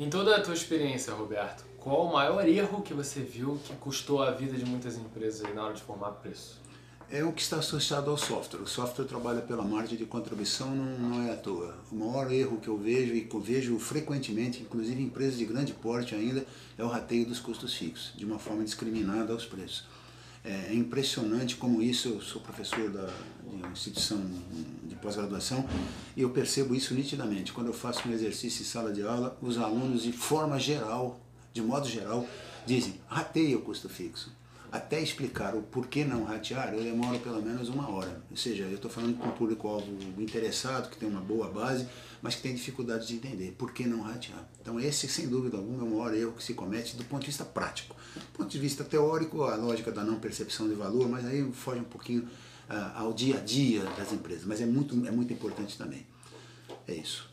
Em toda a tua experiência, Roberto, qual o maior erro que você viu que custou a vida de muitas empresas na hora de formar preço? É o que está associado ao software. O software trabalha pela margem de contribuição, não, não é à toa. O maior erro que eu vejo e que eu vejo frequentemente, inclusive em empresas de grande porte ainda, é o rateio dos custos fixos, de uma forma discriminada aos preços. É impressionante como isso, eu sou professor da, de uma instituição de pós-graduação e eu percebo isso nitidamente. Quando eu faço um exercício em sala de aula, os alunos, de forma geral, de modo geral, dizem, rateia o custo fixo. Até explicar o porquê não ratear, eu demoro pelo menos uma hora. Ou seja, eu estou falando com um público-alvo interessado, que tem uma boa base, mas que tem dificuldade de entender por que não ratear. Então esse, sem dúvida alguma, é o maior erro que se comete do ponto de vista prático. Do ponto de vista teórico, a lógica da não percepção de valor, mas aí foge um pouquinho uh, ao dia a dia das empresas. Mas é muito, é muito importante também. É isso.